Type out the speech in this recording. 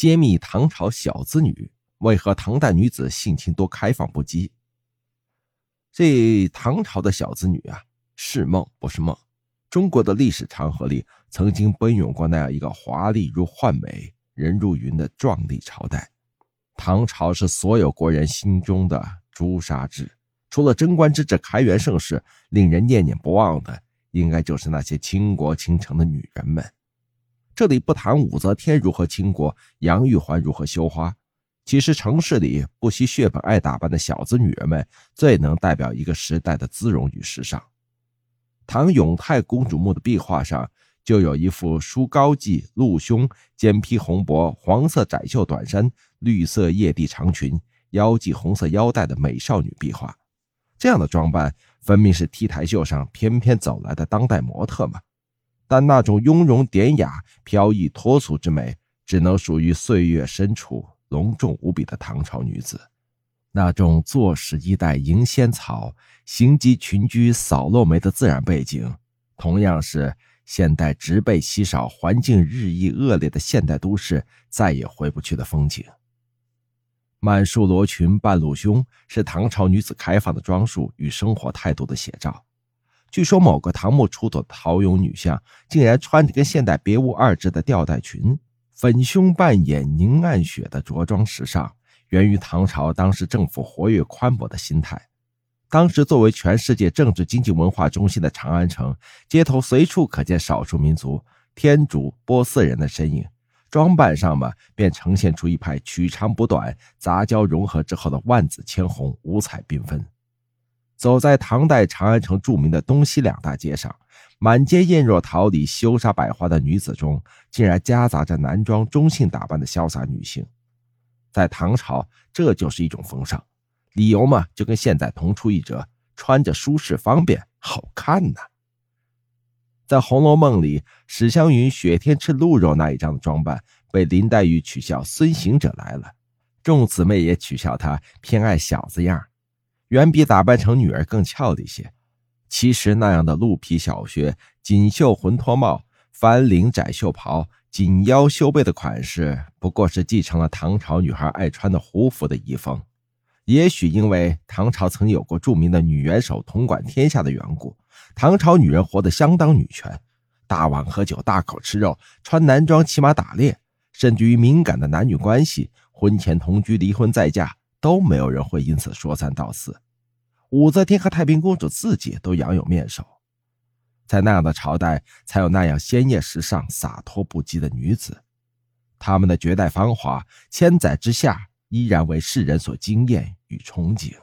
揭秘唐朝小资女为何唐代女子性情多开放不羁。这唐朝的小资女啊，是梦不是梦。中国的历史长河里，曾经奔涌过那样一个华丽如幻美、人如云的壮丽朝代。唐朝是所有国人心中的朱砂痣。除了贞观之治、开元盛世，令人念念不忘的，应该就是那些倾国倾城的女人们。这里不谈武则天如何倾国，杨玉环如何羞花。其实城市里不惜血本爱打扮的小资女人们，最能代表一个时代的姿容与时尚。唐永泰公主墓的壁画上就有一幅梳高髻、露胸、肩披红帛、黄色窄袖短衫、绿色曳地长裙、腰系红色腰带的美少女壁画。这样的装扮，分明是 T 台秀上翩翩走来的当代模特嘛。但那种雍容典雅、飘逸脱俗之美，只能属于岁月深处隆重无比的唐朝女子。那种坐使衣带迎仙草，行及群居扫落梅的自然背景，同样是现代植被稀少、环境日益恶劣的现代都市再也回不去的风景。满树罗裙半露胸，是唐朝女子开放的装束与生活态度的写照。据说某个唐墓出土的陶俑女像，竟然穿着跟现代别无二致的吊带裙，粉胸半掩凝暗雪的着装时尚，源于唐朝当时政府活跃宽博的心态。当时作为全世界政治经济文化中心的长安城，街头随处可见少数民族天竺、波斯人的身影，装扮上嘛，便呈现出一派取长补短、杂交融合之后的万紫千红、五彩缤纷。走在唐代长安城著名的东西两大街上，满街艳若桃李、羞煞百花的女子中，竟然夹杂着男装中性打扮的潇洒女性。在唐朝，这就是一种风尚，理由嘛，就跟现在同出一辙，穿着舒适方便，好看呐。在《红楼梦》里，史湘云雪天吃鹿肉那一张的装扮，被林黛玉取笑孙行者来了，众姊妹也取笑她偏爱小子样。远比打扮成女儿更俏丽些。其实那样的鹿皮小靴、锦绣浑脱帽、翻领窄袖袍、紧腰修背的款式，不过是继承了唐朝女孩爱穿的胡服的遗风。也许因为唐朝曾有过著名的女元首统管天下的缘故，唐朝女人活得相当女权，大碗喝酒、大口吃肉、穿男装骑马打猎，甚至于敏感的男女关系，婚前同居、离婚再嫁。都没有人会因此说三道四，武则天和太平公主自己都养有面首，在那样的朝代，才有那样鲜艳时尚、洒脱不羁的女子，她们的绝代芳华，千载之下依然为世人所惊艳与憧憬。